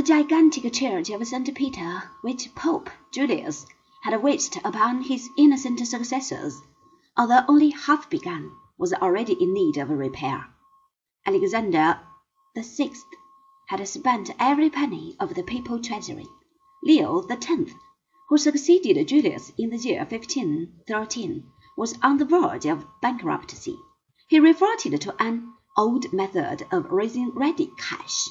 The gigantic church of St. Peter, which Pope Julius had wished upon his innocent successors, although only half begun, was already in need of repair. Alexander VI had spent every penny of the papal treasury. Leo X, who succeeded Julius in the year 1513, was on the verge of bankruptcy. He reverted to an old method of raising ready cash.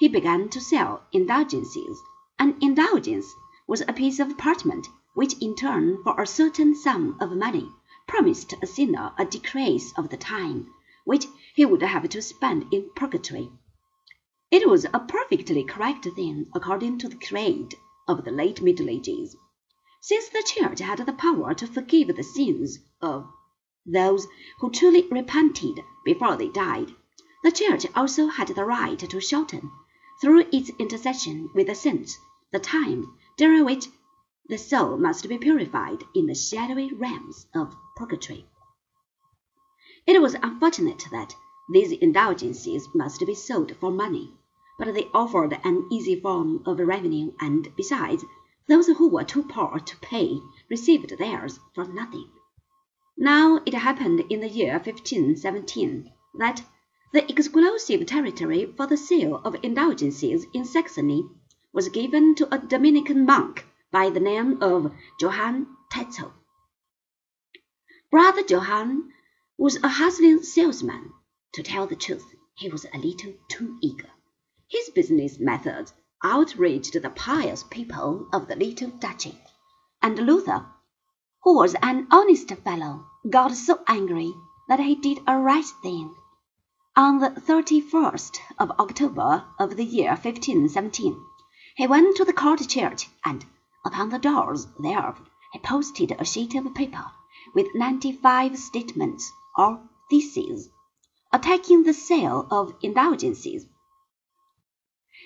He began to sell indulgences. An indulgence was a piece of parchment which, in turn for a certain sum of money, promised a sinner a decrease of the time which he would have to spend in purgatory. It was a perfectly correct thing according to the creed of the late Middle Ages. Since the Church had the power to forgive the sins of those who truly repented before they died, the Church also had the right to shorten, through its intercession with the saints, the time during which the soul must be purified in the shadowy realms of purgatory. It was unfortunate that these indulgences must be sold for money, but they offered an easy form of revenue, and besides, those who were too poor to pay received theirs for nothing. Now it happened in the year 1517 that the exclusive territory for the sale of indulgences in Saxony was given to a Dominican monk by the name of Johann Tetzel. Brother Johann was a hustling salesman. To tell the truth, he was a little too eager. His business methods outraged the pious people of the little duchy, and Luther, who was an honest fellow, got so angry that he did a right thing. On the 31st of October of the year 1517, he went to the court church, and upon the doors thereof he posted a sheet of paper with ninety-five statements or theses attacking the sale of indulgences.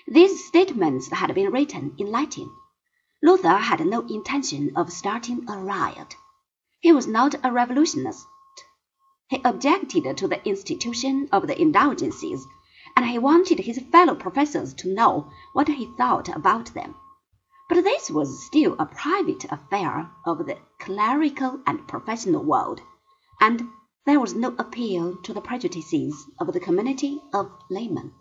These statements had been written in Latin. Luther had no intention of starting a riot. He was not a revolutionist. He objected to the institution of the indulgences, and he wanted his fellow professors to know what he thought about them. But this was still a private affair of the clerical and professional world, and there was no appeal to the prejudices of the community of laymen.